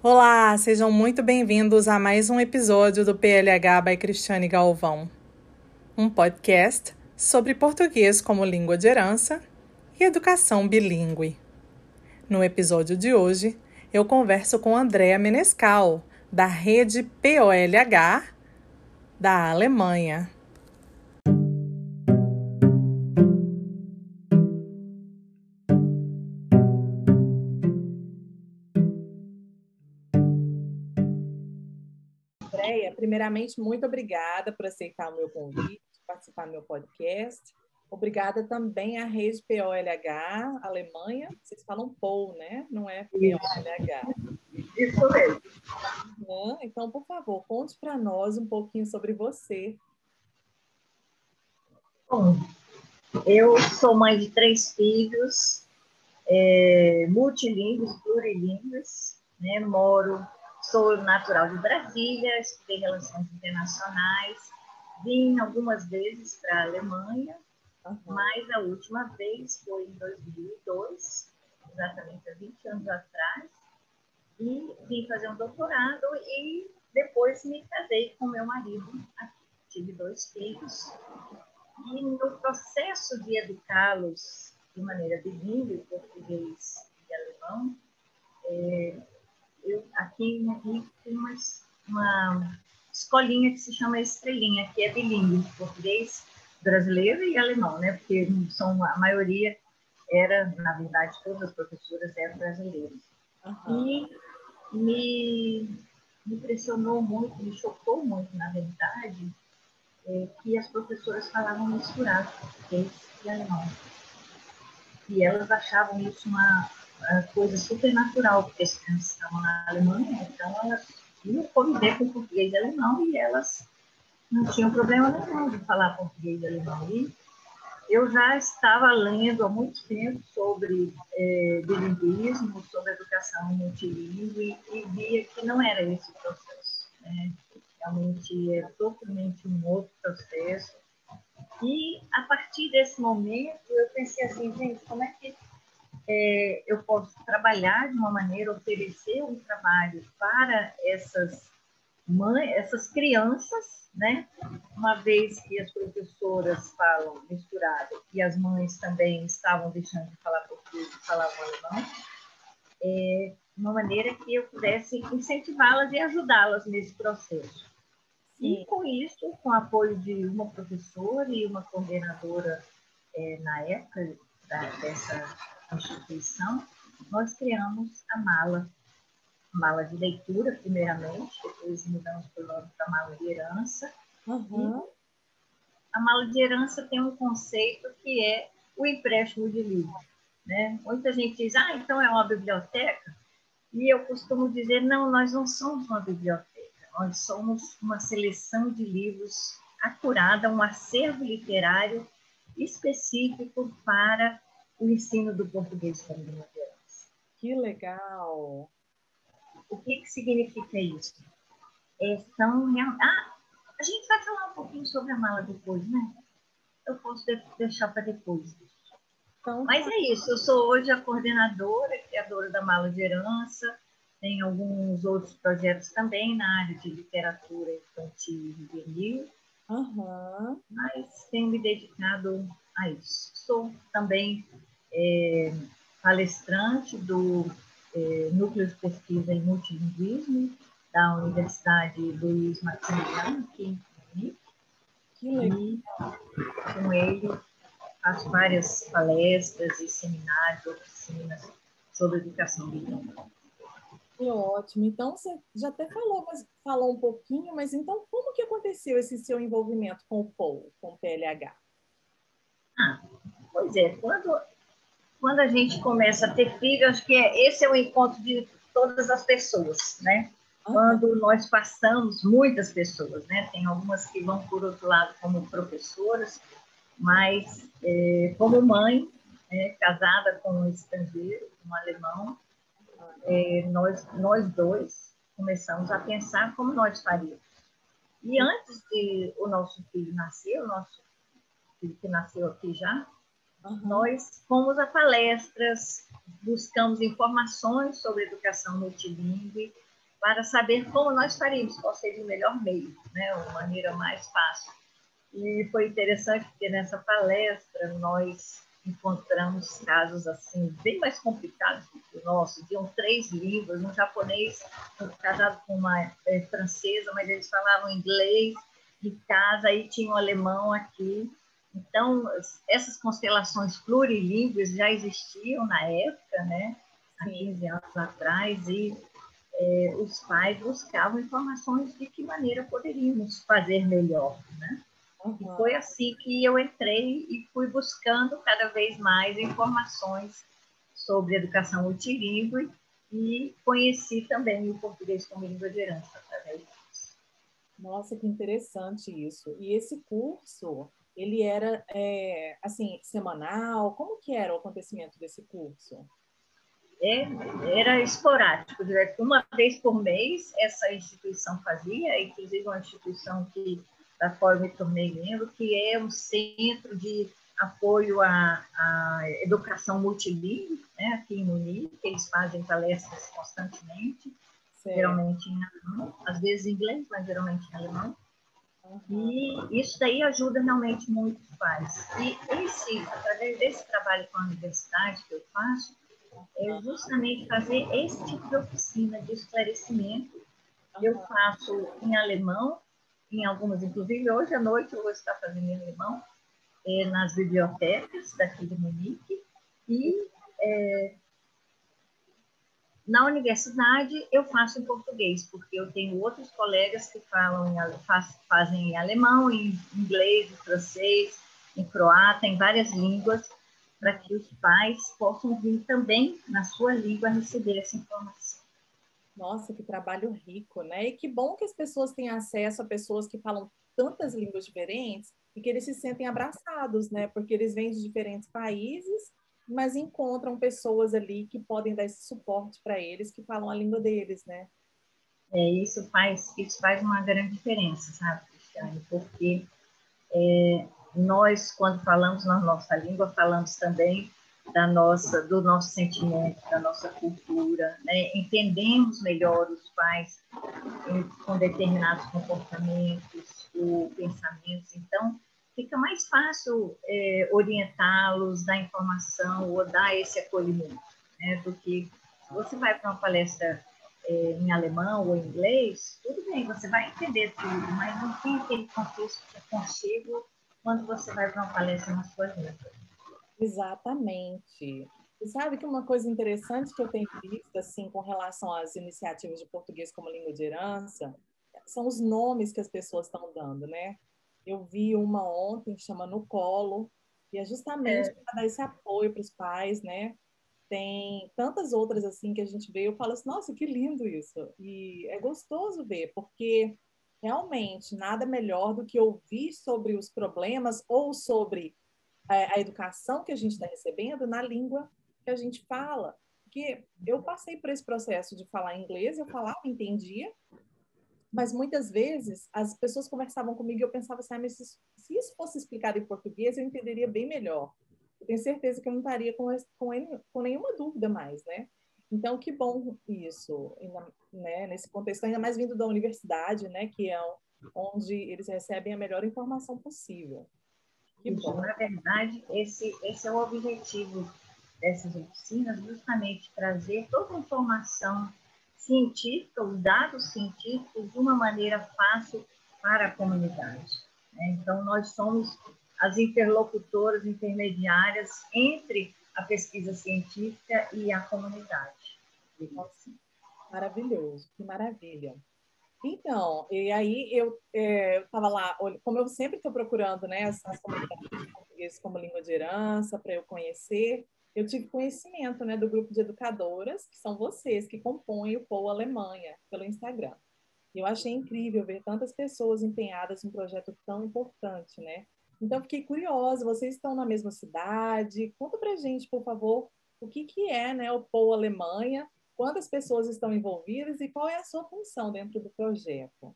Olá, sejam muito bem-vindos a mais um episódio do PLH by Cristiane Galvão, um podcast sobre português como língua de herança e educação bilíngue. No episódio de hoje, eu converso com Andréa Menescal, da rede POLH da Alemanha. Primeiramente, muito obrigada por aceitar o meu convite, participar do meu podcast. Obrigada também à rede POLH Alemanha. Vocês falam POL, né? Não é POLH. Isso mesmo. Então, por favor, conte para nós um pouquinho sobre você. Bom, eu sou mãe de três filhos, é, multilingües, plurilingües, né? moro, sou natural de Brasília, estudei relações internacionais, vim algumas vezes para a Alemanha, uhum. mas a última vez foi em 2002, exatamente há 20 anos atrás, e vim fazer um doutorado e depois me casei com meu marido, tive dois filhos, e no processo de educá-los de maneira bilíngue, português e alemão, é, eu, aqui Rio tem uma, uma escolinha que se chama Estrelinha, que é bilíngue, português brasileiro e alemão, né? Porque são, a maioria era, na verdade, todas as professoras eram brasileiras. Uhum. E me, me impressionou muito, me chocou muito, na verdade, é, que as professoras falavam misturado português e alemão. E elas achavam isso uma coisa super natural, porque as crianças estavam na Alemanha, então elas iam conviver com português e alemão e elas não tinham problema nenhum de falar português e alemão. E eu já estava lendo há muito tempo sobre é, bilinguismo, sobre educação multilingüe e via que não era esse o processo. Né? Realmente é totalmente um outro processo. E a partir desse momento eu pensei assim, gente, como é que é, trabalhar de uma maneira, oferecer um trabalho para essas mães, essas crianças né? Uma vez que as professoras falam misturado e as mães também estavam deixando de falar português e falavam alemão, é uma maneira que eu pudesse incentivá-las e ajudá-las nesse processo. Sim. E com isso, com o apoio de uma professora e uma coordenadora é, na época da, dessa instituição, nós criamos a mala mala de leitura, primeiramente, depois mudamos para nome para mala de herança. Uhum. a mala de herança tem um conceito que é o empréstimo de livro. Né? Muita gente diz, ah, então é uma biblioteca. E eu costumo dizer, não, nós não somos uma biblioteca, nós somos uma seleção de livros acurada, um acervo literário específico para o ensino do português como língua. Que legal! O que, que significa isso? É, são ah, a gente vai falar um pouquinho sobre a mala depois, né? Eu posso deixar para depois. Então, Mas é isso, eu sou hoje a coordenadora, criadora da mala de herança, tem alguns outros projetos também na área de literatura infantil e juvenil, uhum. mas tenho me dedicado a isso. Sou também é, palestrante do é, Núcleo de Pesquisa em Multilinguismo da Universidade Luiz Maximiliano, aqui em Munique. E com ele faço várias palestras e seminários, oficinas sobre educação bilíngue. Que ótimo. Então, você já até falou, mas falou um pouquinho, mas então como que aconteceu esse seu envolvimento com o POU, com o PLH? Ah, pois é, quando quando a gente começa a ter filho, acho que é, esse é o encontro de todas as pessoas, né? Quando nós passamos, muitas pessoas, né? Tem algumas que vão por outro lado como professoras, mas é, como mãe, é, casada com um estrangeiro, um alemão, é, nós, nós dois começamos a pensar como nós faríamos. E antes de o nosso filho nascer, o nosso filho que nasceu aqui já, Uhum. Nós fomos a palestras, buscamos informações sobre educação multilingüe para saber como nós faríamos, qual seria o melhor meio, né, a maneira mais fácil. E foi interessante porque nessa palestra nós encontramos casos assim bem mais complicados do que o nosso. Tinham três línguas, um japonês casado com uma é, francesa, mas eles falavam inglês em casa, aí tinha um alemão aqui. Então, essas constelações plurilíngues já existiam na época, né? Há 15 anos atrás, e é, os pais buscavam informações de que maneira poderíamos fazer melhor, né? Uhum. E foi assim que eu entrei e fui buscando cada vez mais informações sobre educação multilingüe e conheci também o português como língua de herança através disso. Nossa, que interessante isso. E esse curso, ele era, é, assim, semanal? Como que era o acontecimento desse curso? É, era esporádico, uma vez por mês essa instituição fazia, inclusive uma instituição que da qual me tornei membro, que é um centro de apoio à, à educação multilingüe, né, aqui em Munique, eles fazem palestras constantemente, certo. geralmente em alemão, às vezes em inglês, mas geralmente em alemão. E isso daí ajuda realmente muito os pais. E esse, através desse trabalho com a universidade que eu faço, é justamente fazer esse tipo de oficina de esclarecimento. Eu faço em alemão em algumas, inclusive hoje à noite eu vou estar fazendo em alemão é, nas bibliotecas daqui de Munique e é, na universidade eu faço em português, porque eu tenho outros colegas que falam em, faz, fazem em alemão, em inglês, em francês, em croata, em várias línguas, para que os pais possam vir também na sua língua receber essa informação. Nossa, que trabalho rico, né? E que bom que as pessoas têm acesso a pessoas que falam tantas línguas diferentes e que eles se sentem abraçados, né? Porque eles vêm de diferentes países, mas encontram pessoas ali que podem dar esse suporte para eles, que falam a língua deles, né? É, isso faz, isso faz uma grande diferença, sabe, Cristiane? Porque é, nós, quando falamos na nossa língua, falamos também da nossa, do nosso sentimento, da nossa cultura, né? entendemos melhor os pais com determinados comportamentos ou pensamentos, então fica mais fácil é, orientá-los, dar informação ou dar esse acolhimento, né? do que você vai para uma palestra é, em alemão ou em inglês, tudo bem, você vai entender tudo, mas não tem aquele contexto de aconchego quando você vai para uma palestra na sua língua. Exatamente. E sabe que uma coisa interessante que eu tenho visto, assim, com relação às iniciativas de português como língua de herança, são os nomes que as pessoas estão dando, né? Eu vi uma ontem, chama No Colo, e é justamente é. para dar esse apoio para os pais, né? Tem tantas outras, assim, que a gente vê, eu falo assim, nossa, que lindo isso! E é gostoso ver, porque realmente nada melhor do que ouvir sobre os problemas ou sobre a, educação que a gente está recebendo na língua que a gente fala. Porque eu passei por esse processo de falar inglês, eu falava, entendia, mas muitas vezes as pessoas conversavam comigo e eu pensava assim, ah, mas se, se isso fosse explicado em português, eu entenderia bem melhor. Eu tenho certeza que eu não estaria com, com, com nenhuma dúvida mais, né? Então, que bom isso, né, nesse contexto, ainda mais vindo da universidade, né, que é onde eles recebem a melhor informação possível. Que bom. Na verdade, esse, esse é o objetivo dessas oficinas, justamente trazer toda a informação científica, os dados científicos, de uma maneira fácil para a comunidade. Né? Então, nós somos as interlocutoras intermediárias entre a pesquisa científica e a comunidade. Maravilhoso, que maravilha. Então, e aí eu é, estava lá, como eu sempre estou procurando né, as comunidades portuguesas como língua de herança para eu conhecer, eu tive conhecimento né, do grupo de educadoras, que são vocês, que compõem o POU Alemanha, pelo Instagram. Eu achei incrível ver tantas pessoas empenhadas em um projeto tão importante, né? Então, fiquei curiosa, vocês estão na mesma cidade? Conta pra gente, por favor, o que, que é né, o POU Alemanha quantas pessoas estão envolvidas e qual é a sua função dentro do projeto?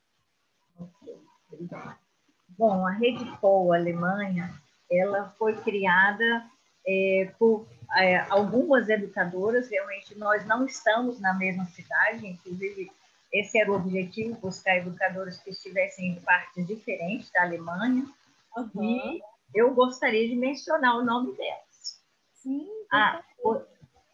Bom, a Rede POL Alemanha, ela foi criada é, por é, algumas educadoras, realmente nós não estamos na mesma cidade, inclusive esse era o objetivo, buscar educadoras que estivessem em partes diferentes da Alemanha, uhum. e eu gostaria de mencionar o nome delas. Sim, a, por,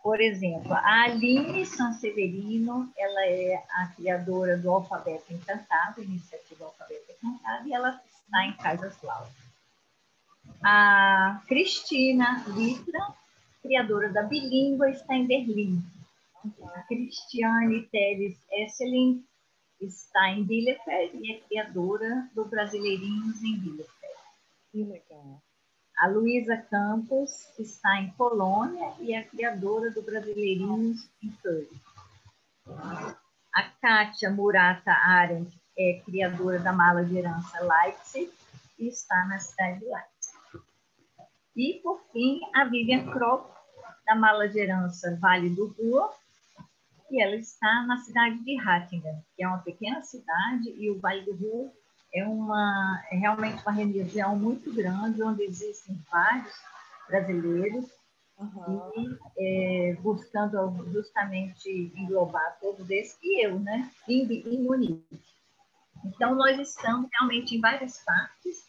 por, exemplo, a Aline Sanseverino, ela é a criadora do Alfabeto Encantado, iniciativa Alfabeto Encantado, e ela está em Kaiserslautern. A Cristina Litra, criadora da Bilíngua, está em Berlim. A Cristiane Teres Esselin está em Bielefeld e é criadora do Brasileirinhos em Bielefeld. Que legal. A Luísa Campos está em Polônia e é criadora do Brasileirinhos em Köln. A Kátia Murata Arendt é criadora da Mala de Herança Leipzig e está na cidade de Leipzig. E, por fim, a Vivian Kropp, da Mala de Herança Vale do Rua, e ela está na cidade de Hattingen, que é uma pequena cidade, e o Vale do Rio é, uma, é realmente uma região muito grande, onde existem vários brasileiros, uhum. e é, buscando justamente englobar todos esses, e eu, né, em, em Munique. Então, nós estamos realmente em várias partes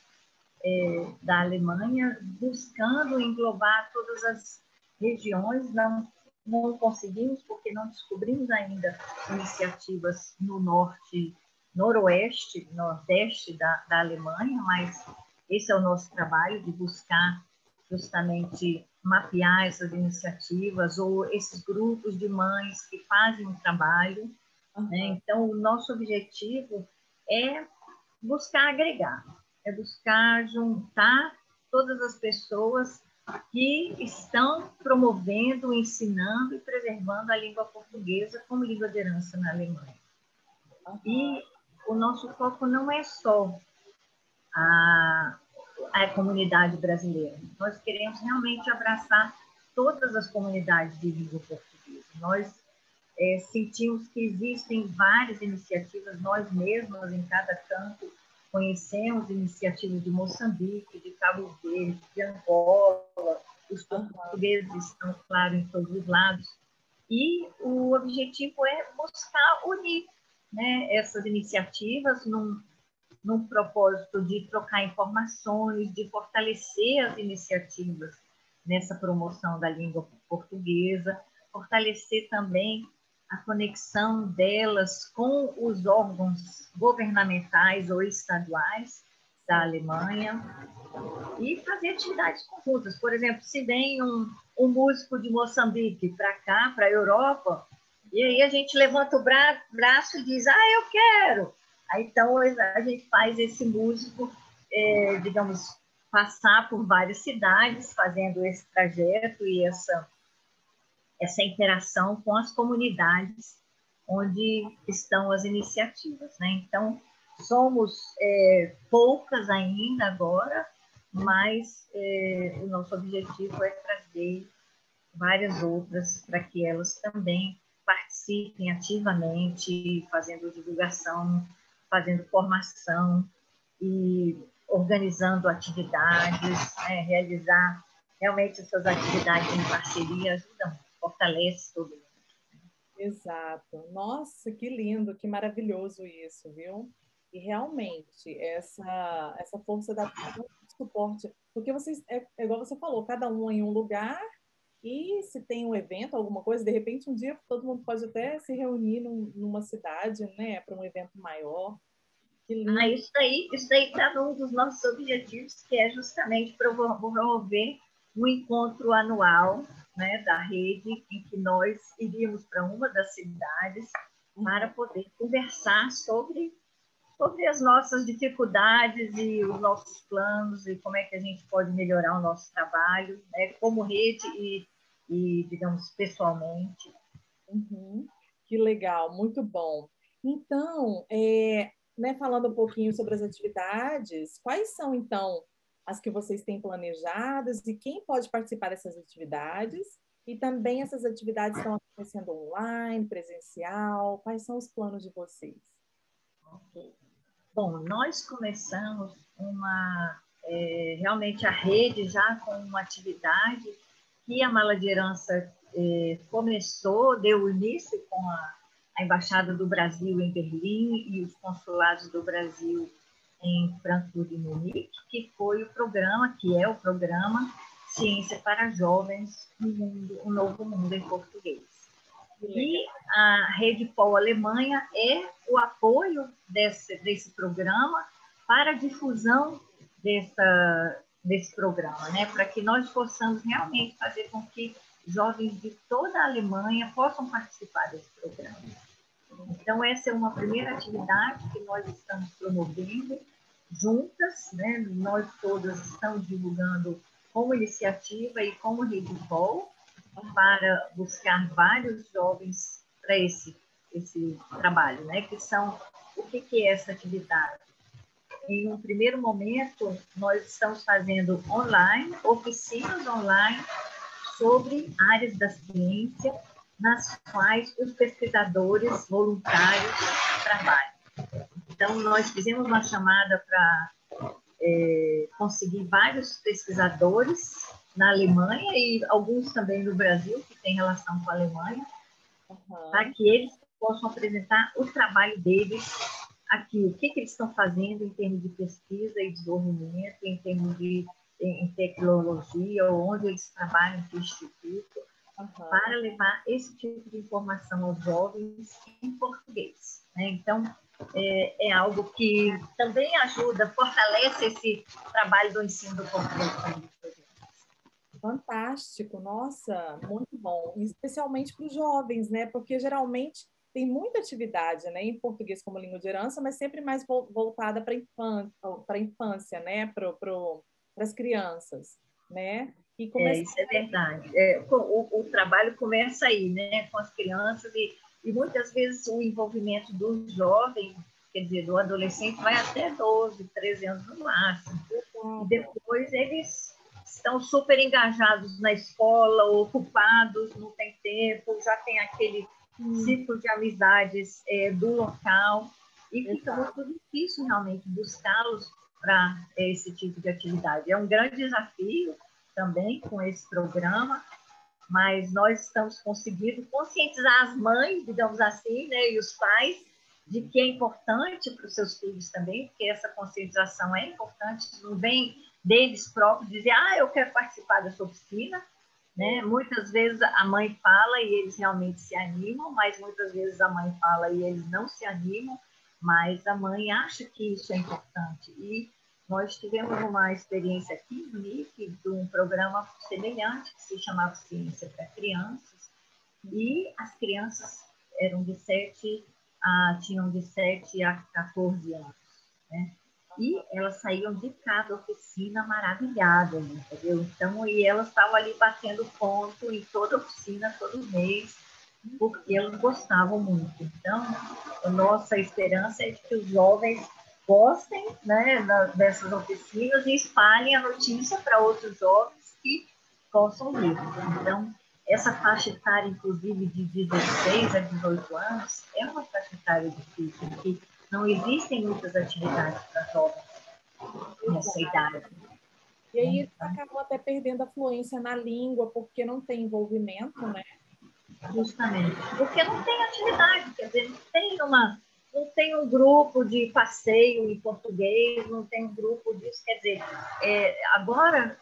é, da Alemanha, buscando englobar todas as regiões, não não conseguimos porque não descobrimos ainda iniciativas no norte, noroeste, nordeste da, da Alemanha, mas esse é o nosso trabalho de buscar justamente mapear essas iniciativas ou esses grupos de mães que fazem um trabalho. Uhum. Né? Então, o nosso objetivo é buscar agregar, é buscar juntar todas as pessoas que estão promovendo, ensinando e preservando a língua portuguesa como língua de herança na Alemanha. E o nosso foco não é só a, a comunidade brasileira. Nós queremos realmente abraçar todas as comunidades de língua portuguesa. Nós é, sentimos que existem várias iniciativas, nós mesmos, em cada campo, Conhecemos iniciativas de Moçambique, de Cabo Verde, de Angola, os portugueses estão, claro, em todos os lados. E o objetivo é buscar unir né, essas iniciativas num, num propósito de trocar informações, de fortalecer as iniciativas nessa promoção da língua portuguesa, fortalecer também a conexão delas com os órgãos governamentais ou estaduais da Alemanha e fazer atividades conjuntas. Por exemplo, se vem um, um músico de Moçambique para cá, para a Europa, e aí a gente levanta o bra braço e diz, ah, eu quero. Aí, então, a gente faz esse músico, é, digamos, passar por várias cidades, fazendo esse trajeto e essa essa interação com as comunidades onde estão as iniciativas. Né? Então, somos é, poucas ainda agora, mas é, o nosso objetivo é trazer várias outras para que elas também participem ativamente, fazendo divulgação, fazendo formação e organizando atividades, né? realizar realmente essas atividades em parceria ajudam fortalece todo mundo. Exato. Nossa, que lindo, que maravilhoso isso, viu? E realmente, essa, essa força da suporte, porque vocês, é, é igual você falou, cada um em um lugar, e se tem um evento, alguma coisa, de repente um dia todo mundo pode até se reunir num, numa cidade, né, para um evento maior. Ah, isso aí, isso aí está um dos nossos objetivos, que é justamente promover um encontro anual né, da rede, em que nós iríamos para uma das cidades para poder conversar sobre, sobre as nossas dificuldades e os nossos planos e como é que a gente pode melhorar o nosso trabalho, né, como rede e, e digamos, pessoalmente. Uhum. Que legal, muito bom. Então, é, né, falando um pouquinho sobre as atividades, quais são, então, as que vocês têm planejadas e quem pode participar dessas atividades. E também essas atividades estão acontecendo online, presencial. Quais são os planos de vocês? Okay. Bom, nós começamos uma é, realmente a rede já com uma atividade que a mala de herança eh, começou, deu início com a, a Embaixada do Brasil em Berlim e os consulados do Brasil em Frankfurt e Munique, que foi o programa, que é o programa Ciência para Jovens, um, mundo, um Novo Mundo em Português. E a Rede Pol Alemanha é o apoio desse, desse programa para a difusão dessa, desse programa, né? para que nós possamos realmente fazer com que jovens de toda a Alemanha possam participar desse programa. Então, essa é uma primeira atividade que nós estamos promovendo juntas, né? nós todas estamos divulgando como iniciativa e como Rede Pol, para buscar vários jovens para esse, esse trabalho, né? que são, o que, que é essa atividade? Em um primeiro momento, nós estamos fazendo online, oficinas online sobre áreas da ciência nas quais os pesquisadores voluntários trabalham. Então, nós fizemos uma chamada para é, conseguir vários pesquisadores na Alemanha e alguns também no Brasil, que tem relação com a Alemanha, uhum. para que eles possam apresentar o trabalho deles aqui, o que, que eles estão fazendo em termos de pesquisa e desenvolvimento, em termos de em tecnologia, onde eles trabalham, que instituto, uhum. para levar esse tipo de informação aos jovens em português. Né? Então, é, é, algo que também ajuda, fortalece esse trabalho do ensino do português. Fantástico, nossa, muito bom, especialmente para os jovens, né? Porque geralmente tem muita atividade, né, em português como língua de herança, mas sempre mais voltada para infância, para infância, né, para pro, as crianças, né? E começa... É, isso é verdade. É, o, o, trabalho começa aí, né, com as crianças e, e muitas vezes o envolvimento do jovem, quer dizer, do adolescente, vai até 12, 13 anos no máximo. E depois eles estão super engajados na escola, ocupados, não tem tempo, já tem aquele hum. ciclo de amizades é, do local e fica muito difícil realmente buscá-los para esse tipo de atividade. É um grande desafio também com esse programa, mas nós estamos conseguindo conscientizar as mães, digamos assim, né, e os pais de que é importante para os seus filhos também, porque essa conscientização é importante, não vem deles próprios dizer, ah, eu quero participar dessa oficina, né? Muitas vezes a mãe fala e eles realmente se animam, mas muitas vezes a mãe fala e eles não se animam, mas a mãe acha que isso é importante. E nós tivemos uma experiência aqui no NIF de um programa semelhante que se chamava Ciência para Crianças, e as crianças eram de 7 a, tinham de 7 a 14 anos. Né? E elas saíam de cada oficina maravilhadas, entendeu? Então, e elas estavam ali batendo ponto em toda oficina, todo mês, porque elas gostavam muito. Então, a nossa esperança é que os jovens gostem né, dessas oficinas e espalhem a notícia para outros jovens que possam ler. Então, essa faixa etária, inclusive, de 16 a 18 anos, é uma faixa etária difícil, que não existem muitas atividades para jovens nessa idade. E aí eles acabam até perdendo a fluência na língua, porque não tem envolvimento, né? Justamente. Porque não tem atividade, quer dizer, não tem uma. Não tem um grupo de passeio em português, não tem um grupo disso. Quer dizer, é, agora,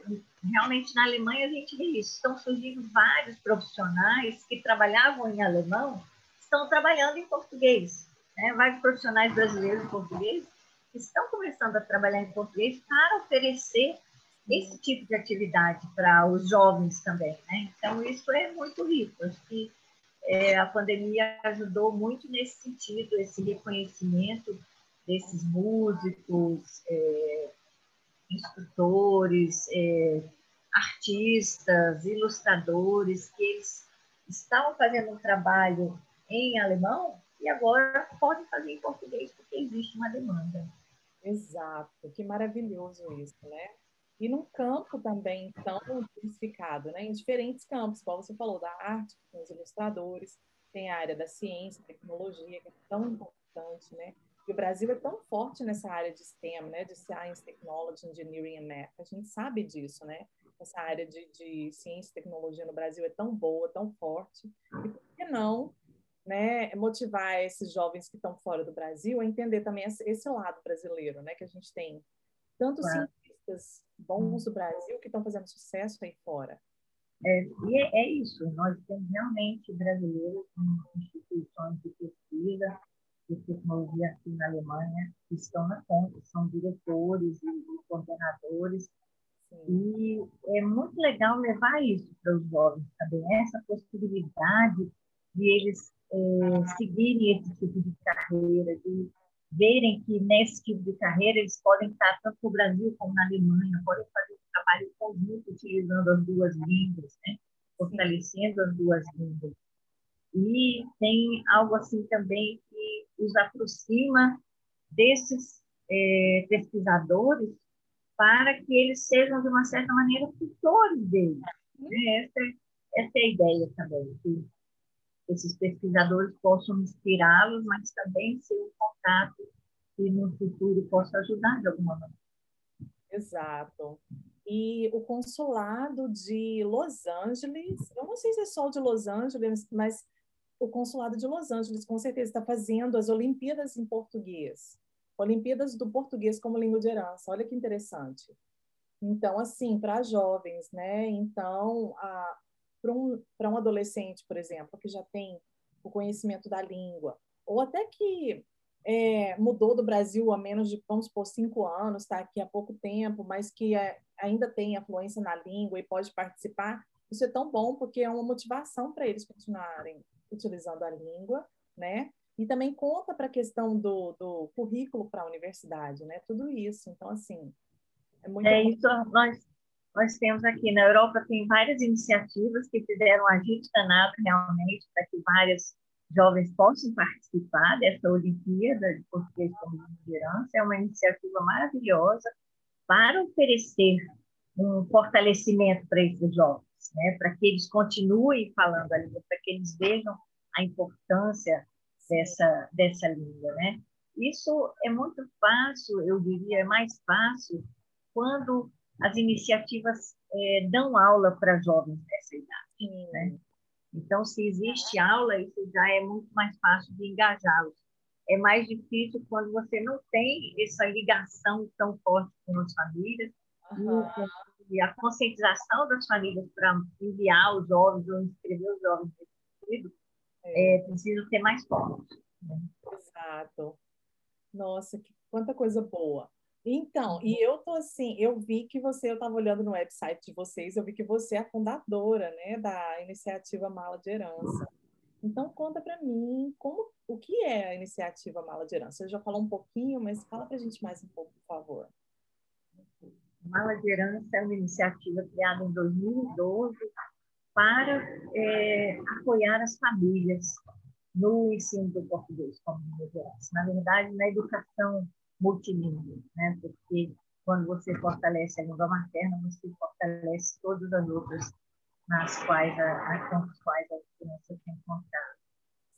realmente na Alemanha a gente vê isso. Estão surgindo vários profissionais que trabalhavam em alemão, estão trabalhando em português né, vários profissionais brasileiros em português estão começando a trabalhar em português para oferecer esse tipo de atividade para os jovens também. Né? Então, isso é muito rico. Acho que é, a pandemia ajudou muito nesse sentido, esse reconhecimento desses músicos, é, instrutores, é, artistas, ilustradores, que eles estavam fazendo um trabalho em alemão e agora podem fazer em português porque existe uma demanda. Exato, que maravilhoso isso, né? E num campo também tão diversificado, né? Em diferentes campos, como você falou, da arte, com os ilustradores, tem a área da ciência, tecnologia, que é tão importante, né? E o Brasil é tão forte nessa área de STEM, né? De Science, Technology, Engineering and Math. A gente sabe disso, né? essa área de, de ciência e tecnologia no Brasil é tão boa, tão forte, e por que não né, motivar esses jovens que estão fora do Brasil a entender também esse lado brasileiro, né, que a gente tem tantos claro. Cientistas bons do Brasil que estão fazendo sucesso aí fora. É, e é, é, isso, nós temos realmente brasileiros em instituições de pesquisa de tecnologia aqui na Alemanha que estão na ponta, são diretores e, e coordenadores e é muito legal levar isso para os jovens também, essa possibilidade de eles é, seguirem esse tipo de carreira, de verem que nesse tipo de carreira eles podem estar tanto no Brasil como na Alemanha, podem fazer um trabalho conjunto utilizando as duas línguas, né? fortalecendo as duas línguas. E tem algo assim também que os aproxima desses é, pesquisadores para que eles sejam, de uma certa maneira, tutores deles. Né? Essa, é, essa é a ideia também, que esses pesquisadores possam inspirá-los, mas também ser um contato que no futuro possa ajudar de alguma maneira. Exato. E o consulado de Los Angeles, eu não sei se é só de Los Angeles, mas o consulado de Los Angeles com certeza está fazendo as Olimpíadas em português. Olimpíadas do português como língua de herança. Olha que interessante. Então, assim, para jovens, né? Então, para um, um adolescente, por exemplo, que já tem o conhecimento da língua, ou até que é, mudou do Brasil há menos de, vamos por cinco anos, está aqui há pouco tempo, mas que é, ainda tem afluência na língua e pode participar, isso é tão bom porque é uma motivação para eles continuarem utilizando a língua, né? E também conta para a questão do, do currículo para a universidade, né? Tudo isso. Então, assim, é muito. É isso, nós, nós temos aqui na Europa, tem várias iniciativas que fizeram um agite danado realmente para que várias jovens possam participar dessa Olimpíada de Português como Liderança. É uma iniciativa maravilhosa para oferecer um fortalecimento para esses jovens, né? para que eles continuem falando a língua, para que eles vejam a importância dessa, dessa língua, né? Isso é muito fácil, eu diria, é mais fácil quando as iniciativas é, dão aula para jovens dessa idade, né? Então, se existe aula, isso já é muito mais fácil de engajá-los. É mais difícil quando você não tem essa ligação tão forte com as famílias uhum. e a conscientização das famílias para enviar os jovens ou inscrever os jovens nesse sentido é, precisa ser mais forte. Né? Exato. Nossa, que, quanta coisa boa. Então, e eu tô assim, eu vi que você, eu estava olhando no website de vocês, eu vi que você é a fundadora, né, da iniciativa Mala de Herança. Então, conta para mim como, o que é a iniciativa Mala de Herança. Você já falou um pouquinho, mas fala para a gente mais um pouco, por favor. Mala de Herança é uma iniciativa criada em 2012 para é, apoiar as famílias no ensino do português como língua Na verdade, na educação multilingüe, né? porque quando você fortalece a língua materna, você fortalece todas as outras nas quais a, com as quais a criança tem contato.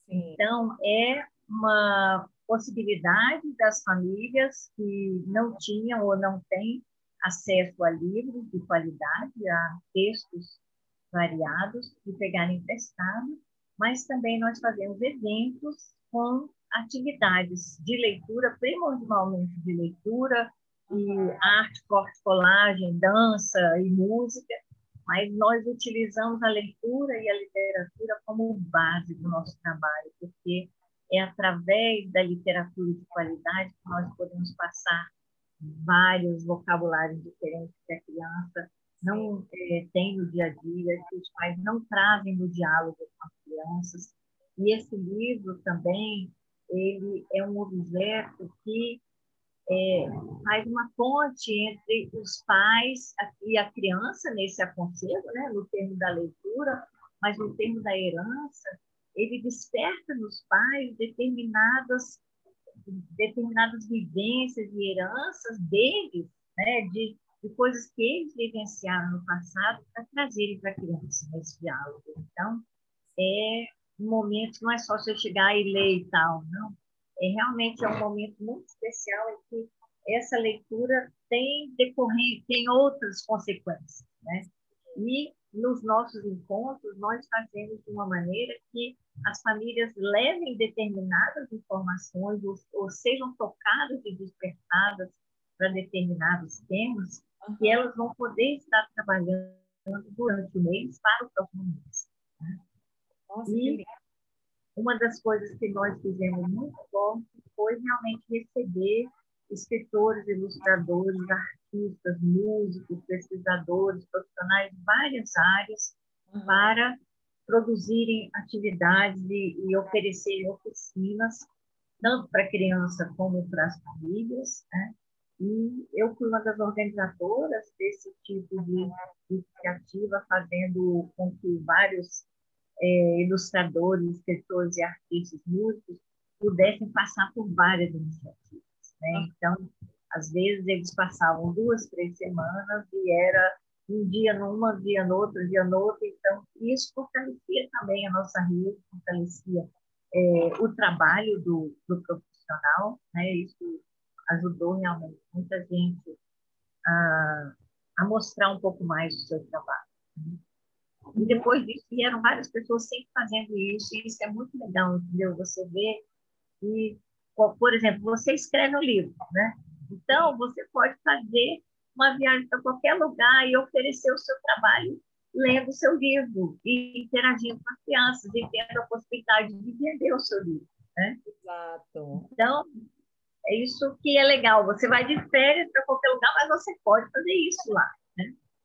Então, é uma possibilidade das famílias que não tinham ou não têm acesso a livros de qualidade, a textos variados e pegar emprestado, mas também nós fazemos eventos com atividades de leitura, primordialmente de leitura, e arte, corte, colagem, dança e música, mas nós utilizamos a leitura e a literatura como base do nosso trabalho, porque é através da literatura de qualidade que nós podemos passar vários vocabulários diferentes que a criança não é, tem no dia a dia, que os pais não trazem no diálogo com as crianças. E esse livro também, ele é um objeto que é, faz uma ponte entre os pais e a criança nesse aconselho, né, no termo da leitura, mas no termo da herança, ele desperta nos pais determinadas determinadas vivências e heranças deles, né, de de coisas que eles vivenciaram no passado para trazerem para a criança nesse diálogo. Então, é um momento, não é só você chegar e ler e tal, não. É realmente é um momento muito especial em que essa leitura tem decorrido, tem outras consequências, né? E nos nossos encontros nós fazemos de uma maneira que as famílias levem determinadas informações ou, ou sejam tocadas e despertadas para determinados temas uhum. que elas vão poder estar trabalhando durante o mês para o próximo mês. Nossa, e uma das coisas que nós fizemos muito forte foi realmente receber escritores, ilustradores, artistas, músicos, pesquisadores, profissionais de várias áreas uhum. para produzirem atividades e, e oferecerem oficinas, tanto para criança como para as famílias. Né? E eu fui uma das organizadoras desse tipo de iniciativa, fazendo com que vários é, ilustradores, escritores e artistas músicos pudessem passar por várias iniciativas. Né? Ah. Então, às vezes eles passavam duas, três semanas e era um dia numa, um dia no outro, um dia no outro. Então, isso fortalecia também a nossa rede, fortalecia é, o trabalho do, do profissional. Né? Isso ajudou realmente muita gente a, a mostrar um pouco mais do seu trabalho. Né? E depois disso vieram várias pessoas sempre fazendo isso, e isso é muito legal, entendeu? Você vê e, por exemplo, você escreve um livro, né? Então, você pode fazer uma viagem para qualquer lugar e oferecer o seu trabalho lendo o seu livro e interagindo com as crianças e tendo a possibilidade de vender o seu livro, né? Exato. Então, é isso que é legal. Você vai de férias para qualquer lugar, mas você pode fazer isso lá?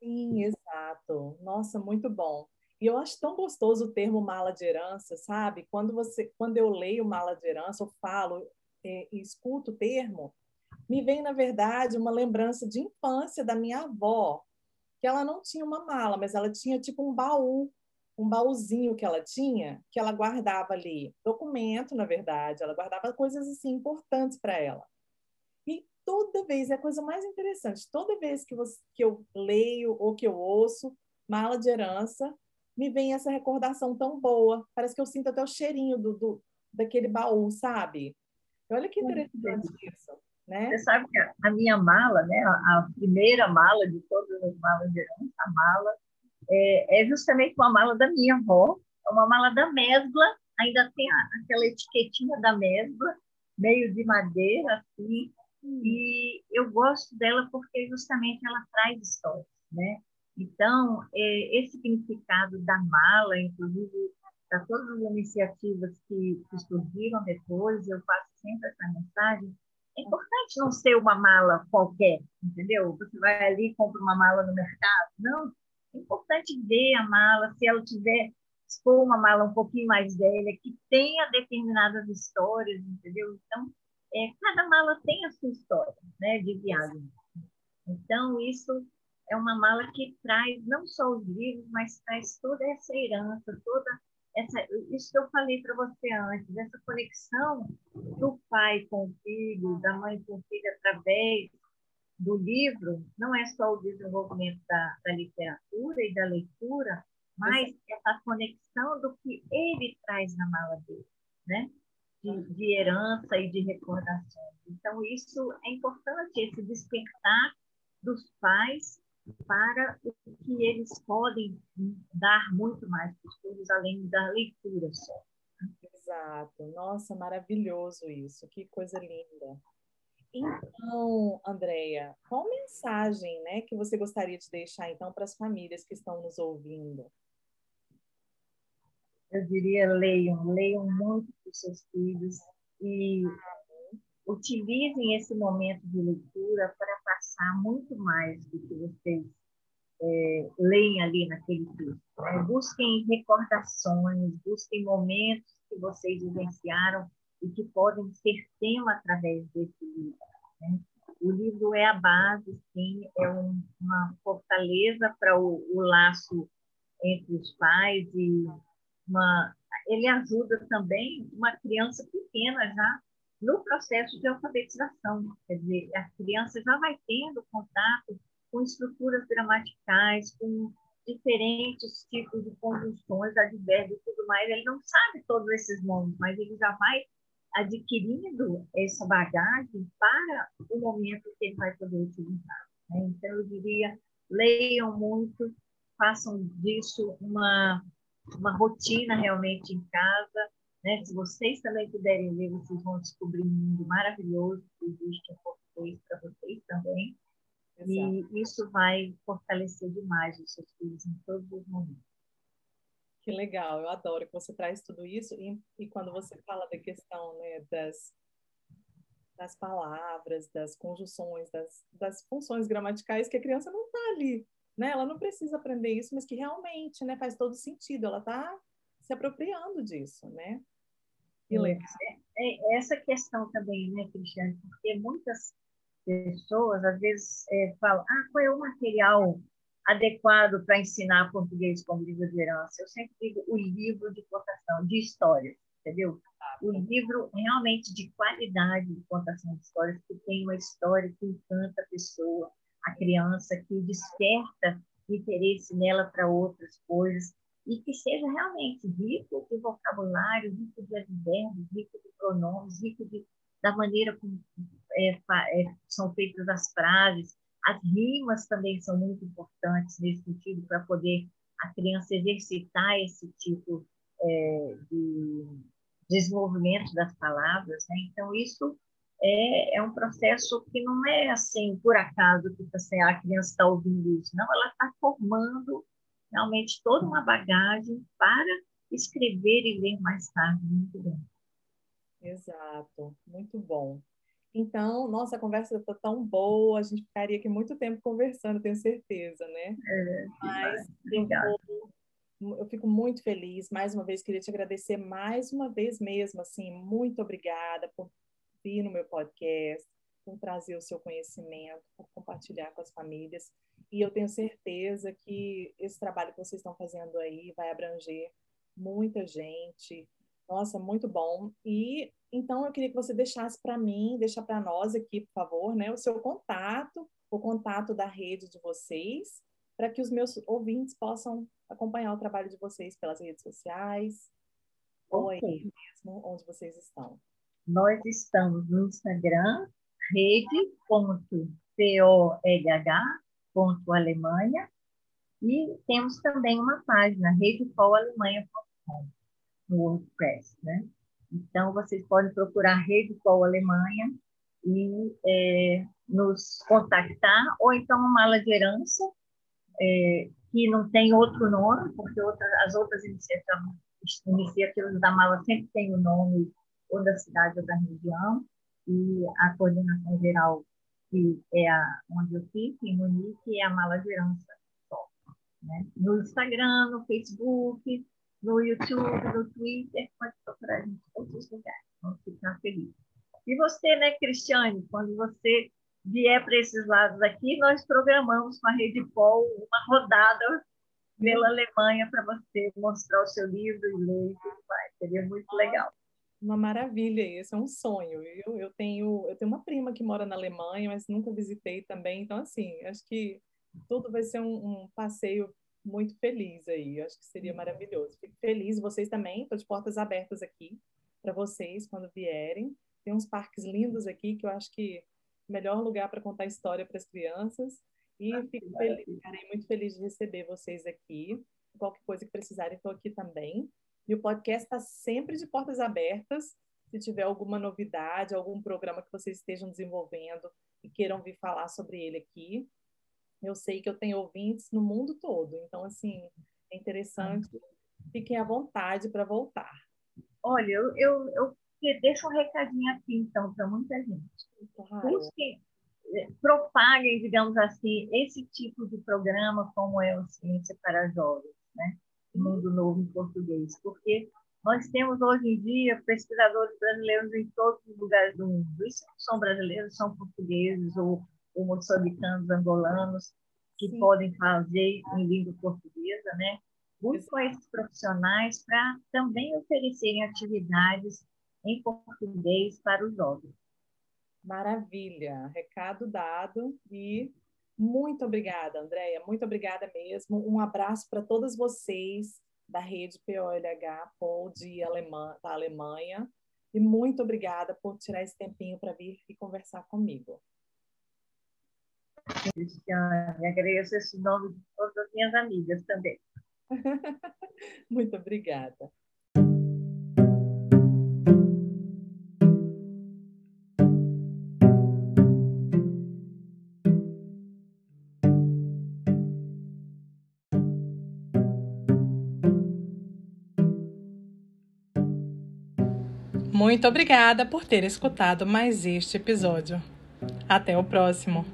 Sim, exato. Nossa, muito bom. E eu acho tão gostoso o termo mala de herança, sabe? Quando você, quando eu leio mala de herança, eu falo é, e escuto o termo, me vem na verdade uma lembrança de infância da minha avó, que ela não tinha uma mala, mas ela tinha tipo um baú, um baúzinho que ela tinha, que ela guardava ali documento, na verdade, ela guardava coisas assim importantes para ela toda vez, é a coisa mais interessante, toda vez que, você, que eu leio ou que eu ouço Mala de Herança, me vem essa recordação tão boa. Parece que eu sinto até o cheirinho do, do daquele baú, sabe? Olha que interessante isso. Né? Você sabe que a minha mala, né, a primeira mala de todas as malas de herança, a mala, é, é justamente uma mala da minha avó, é uma mala da mesbla, ainda tem a, aquela etiquetinha da mesbla, meio de madeira, assim, e eu gosto dela porque justamente ela traz histórias, né? Então, é, esse significado da mala, inclusive, para todas as iniciativas que, que surgiram depois, eu faço sempre essa mensagem, é importante não ser uma mala qualquer, entendeu? Você vai ali e compra uma mala no mercado. Não, é importante ver a mala, se ela tiver, se for uma mala um pouquinho mais velha, que tenha determinadas histórias, entendeu? Então, é, cada mala tem a sua história né, de viagem. Então, isso é uma mala que traz não só os livros, mas traz toda essa herança, toda essa, isso que eu falei para você antes, essa conexão do pai com o filho, da mãe com o filho através do livro, não é só o desenvolvimento da, da literatura e da leitura, mas essa conexão do que ele traz na mala dele, né? De, de herança e de recordações. Então, isso é importante, esse despertar dos pais para o que eles podem dar muito mais para os filhos, além da leitura só. Exato. Nossa, maravilhoso isso. Que coisa linda. Então, Andreia, qual mensagem né, que você gostaria de deixar então para as famílias que estão nos ouvindo? Eu diria leiam, leiam muito para os seus filhos e utilizem esse momento de leitura para passar muito mais do que vocês é, leem ali naquele texto. Né? Busquem recordações, busquem momentos que vocês vivenciaram e que podem ser tema através desse livro. Né? O livro é a base, sim, é um, uma fortaleza para o, o laço entre os pais e uma, ele ajuda também uma criança pequena já no processo de alfabetização. Quer dizer, a criança já vai tendo contato com estruturas gramaticais, com diferentes tipos de conjunções, advérbios e tudo mais. Ele não sabe todos esses nomes, mas ele já vai adquirindo essa bagagem para o momento que ele vai poder utilizar. Né? Então, eu diria, leiam muito, façam disso uma, uma rotina realmente em casa. Né? Se vocês também puderem ler, vocês vão descobrir um mundo maravilhoso que existe em português para vocês também. Exato. E isso vai fortalecer demais os seus filhos em todos os momentos. Que legal, eu adoro que você traz tudo isso. E, e quando você fala da questão né, das, das palavras, das conjunções, das, das funções gramaticais, que a criança não está ali, né? Ela não precisa aprender isso, mas que realmente né, faz todo sentido. Ela está se apropriando disso, né? Que legal. É, é, essa questão também, né, Cristiane? Porque muitas pessoas às vezes é, falam, ah, qual é o material adequado para ensinar português como língua de herança. Eu sempre digo o livro de contação, de histórias, entendeu? O livro realmente de qualidade de contação de histórias, que tem uma história que encanta a pessoa, a criança, que desperta interesse nela para outras coisas, e que seja realmente rico de vocabulário, rico de advérbios, rico de pronomes, rico de, da maneira como é, é, são feitas as frases, as rimas também são muito importantes nesse sentido, para poder a criança exercitar esse tipo é, de desenvolvimento das palavras. Né? Então, isso é, é, um processo que não é assim, por acaso, que assim, a criança está ouvindo isso. Não, ela está formando realmente toda uma bagagem para escrever e ler mais tarde. Muito bem. Exato, muito bom. Então, nossa, a conversa está tão boa, a gente ficaria aqui muito tempo conversando, tenho certeza, né? É, Mas obrigada. Eu, eu fico muito feliz, mais uma vez, queria te agradecer mais uma vez mesmo, assim, muito obrigada por vir no meu podcast, por trazer o seu conhecimento, por compartilhar com as famílias. E eu tenho certeza que esse trabalho que vocês estão fazendo aí vai abranger muita gente. Nossa, muito bom. E então, eu queria que você deixasse para mim, deixa para nós aqui, por favor, né, o seu contato, o contato da rede de vocês, para que os meus ouvintes possam acompanhar o trabalho de vocês pelas redes sociais, okay. ou aí mesmo onde vocês estão. Nós estamos no Instagram, rede.polh.alemanha e temos também uma página, redepolalemanha.com, no WordPress, né? Então, vocês podem procurar Rede Pol Alemanha e é, nos contactar, ou então uma mala de herança, é, que não tem outro nome, porque outra, as outras iniciativas, iniciativas da mala sempre têm o nome ou da cidade ou da região, e a coordenação geral, que é a, onde eu fico, em Munique, é a mala. Só, né? No Instagram, no Facebook, no YouTube, no Twitter, pode procurar a gente em todos os lugares. Vamos ficar felizes. E você, né, Cristiane, quando você vier para esses lados aqui, nós programamos com a Rede Pol uma rodada pela Alemanha para você mostrar o seu livro e ler e tudo mais. Seria muito legal. Uma maravilha, esse é um sonho. Eu, eu, tenho, eu tenho uma prima que mora na Alemanha, mas nunca visitei também. Então, assim, acho que tudo vai ser um, um passeio muito feliz aí. Acho que seria maravilhoso. Fico feliz, vocês também. Estou de portas abertas aqui para vocês quando vierem. Tem uns parques lindos aqui que eu acho que o melhor lugar para contar história para as crianças. E ah, fico feliz, ficarei muito feliz de receber vocês aqui. Qualquer coisa que precisarem, estou aqui também. E o podcast está sempre de portas abertas. Se tiver alguma novidade, algum programa que vocês estejam desenvolvendo e queiram vir falar sobre ele aqui, eu sei que eu tenho ouvintes no mundo todo, então, assim, é interessante. Fiquem à vontade para voltar. Olha, eu, eu, eu deixo um recadinho aqui, então, para muita gente. Busquem, eh, propaguem, digamos assim, esse tipo de programa como é o Ciência para Jovens, né? Mundo Novo em Português, porque nós temos hoje em dia pesquisadores brasileiros em todos os lugares do mundo. Isso são brasileiros, são portugueses ou ou moçambicanos, angolanos, que Sim. podem fazer em língua portuguesa, né? Buscam esses profissionais para também oferecerem atividades em português para os jovens. Maravilha, recado dado e muito obrigada, Andréia, muito obrigada mesmo. Um abraço para todas vocês da rede POLH, POL de Alemã, da Alemanha. E muito obrigada por tirar esse tempinho para vir e conversar comigo. Cristiane, agradeço esse nome de todas as minhas amigas também. muito obrigada. Muito obrigada por ter escutado mais este episódio. Até o próximo!